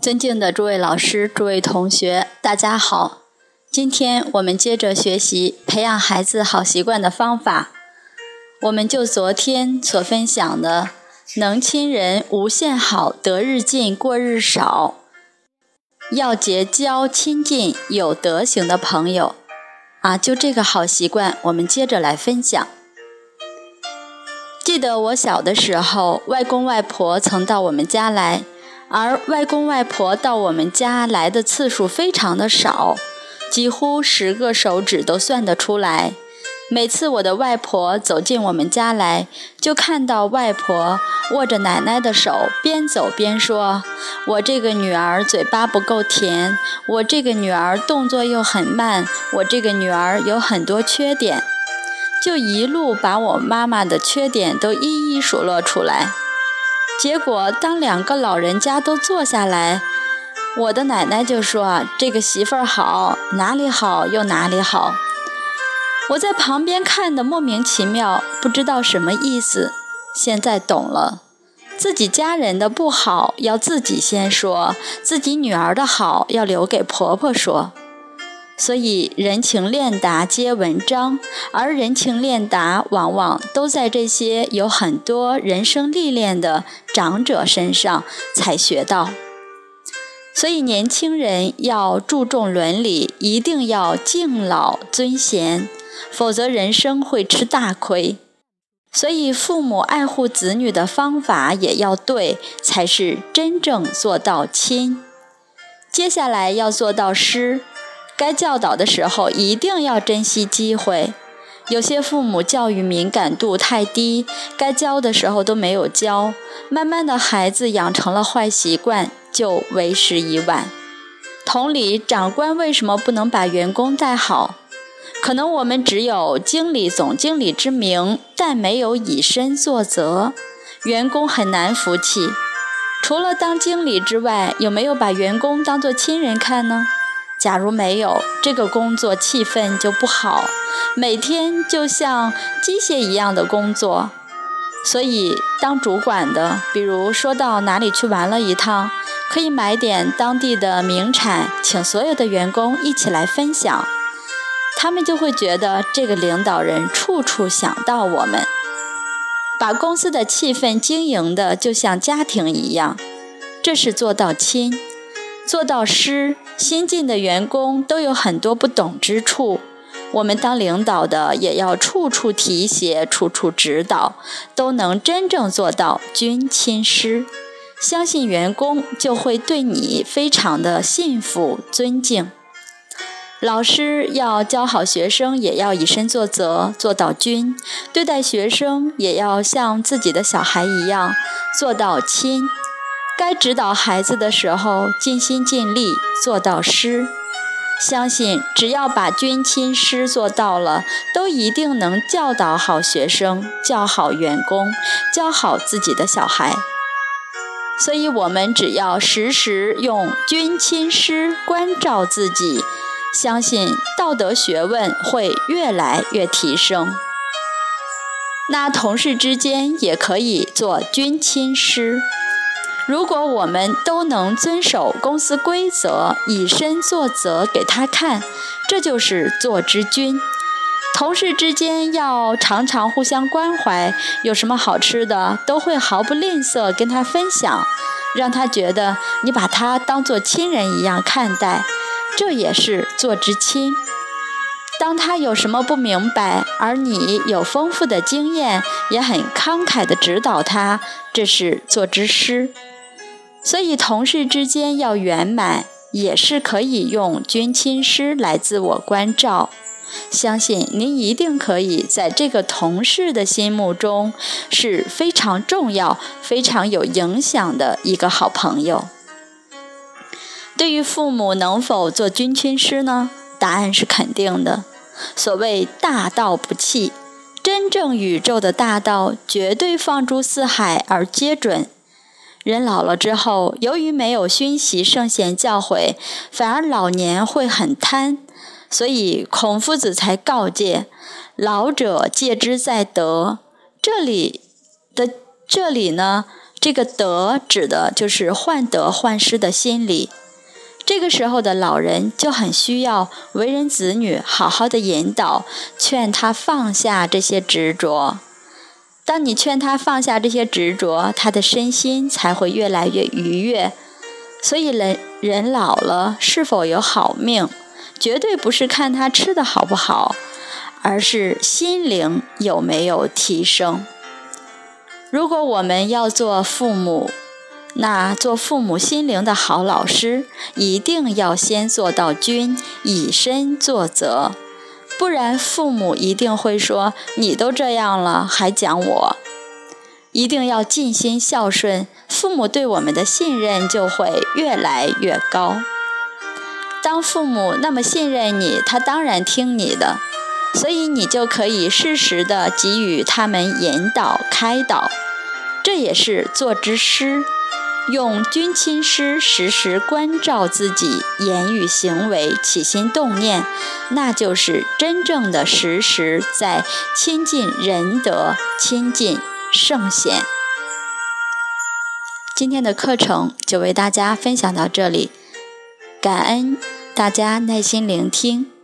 尊敬的诸位老师、诸位同学，大家好。今天我们接着学习培养孩子好习惯的方法。我们就昨天所分享的“能亲人无限好，得日进，过日少”，要结交亲近有德行的朋友啊，就这个好习惯，我们接着来分享。记得我小的时候，外公外婆曾到我们家来，而外公外婆到我们家来的次数非常的少。几乎十个手指都算得出来。每次我的外婆走进我们家来，就看到外婆握着奶奶的手，边走边说：“我这个女儿嘴巴不够甜，我这个女儿动作又很慢，我这个女儿有很多缺点。”就一路把我妈妈的缺点都一一数落出来。结果，当两个老人家都坐下来。我的奶奶就说：“，这个媳妇儿好，哪里好又哪里好。”我在旁边看的莫名其妙，不知道什么意思。现在懂了，自己家人的不好要自己先说，自己女儿的好要留给婆婆说。所以人情练达皆文章，而人情练达往往都在这些有很多人生历练的长者身上才学到。所以，年轻人要注重伦理，一定要敬老尊贤，否则人生会吃大亏。所以，父母爱护子女的方法也要对，才是真正做到亲。接下来要做到师，该教导的时候一定要珍惜机会。有些父母教育敏感度太低，该教的时候都没有教，慢慢的孩子养成了坏习惯。就为时已晚。同理，长官为什么不能把员工带好？可能我们只有经理、总经理之名，但没有以身作则，员工很难服气。除了当经理之外，有没有把员工当作亲人看呢？假如没有，这个工作气氛就不好，每天就像机械一样的工作。所以，当主管的，比如说到哪里去玩了一趟。可以买点当地的名产，请所有的员工一起来分享，他们就会觉得这个领导人处处想到我们，把公司的气氛经营的就像家庭一样，这是做到亲，做到师。新进的员工都有很多不懂之处，我们当领导的也要处处提携，处处指导，都能真正做到君亲师。相信员工就会对你非常的信服、尊敬。老师要教好学生，也要以身作则，做到君；对待学生，也要像自己的小孩一样，做到亲。该指导孩子的时候，尽心尽力，做到师。相信只要把君亲师做到了，都一定能教导好学生，教好员工，教好自己的小孩。所以，我们只要时时用君亲师关照自己，相信道德学问会越来越提升。那同事之间也可以做君亲师。如果我们都能遵守公司规则，以身作则给他看，这就是做之君。同事之间要常常互相关怀，有什么好吃的都会毫不吝啬跟他分享，让他觉得你把他当做亲人一样看待，这也是做之亲。当他有什么不明白，而你有丰富的经验，也很慷慨地指导他，这是做之师。所以同事之间要圆满，也是可以用君亲师来自我关照。相信您一定可以在这个同事的心目中是非常重要、非常有影响的一个好朋友。对于父母能否做君亲师呢？答案是肯定的。所谓大道不弃，真正宇宙的大道绝对放诸四海而皆准。人老了之后，由于没有熏习圣贤教诲，反而老年会很贪。所以孔夫子才告诫：“老者戒之在德。”这里的这里呢，这个得指的就是患得患失的心理。这个时候的老人就很需要为人子女好好的引导，劝他放下这些执着。当你劝他放下这些执着，他的身心才会越来越愉悦。所以人人老了是否有好命，绝对不是看他吃的好不好，而是心灵有没有提升。如果我们要做父母，那做父母心灵的好老师，一定要先做到君，以身作则，不然父母一定会说：“你都这样了，还讲我。”一定要尽心孝顺，父母对我们的信任就会越来越高。当父母那么信任你，他当然听你的，所以你就可以适时的给予他们引导开导。这也是做之师。用君亲师时时关照自己言语行为起心动念，那就是真正的时时在亲近仁德、亲近圣贤。今天的课程就为大家分享到这里，感恩大家耐心聆听。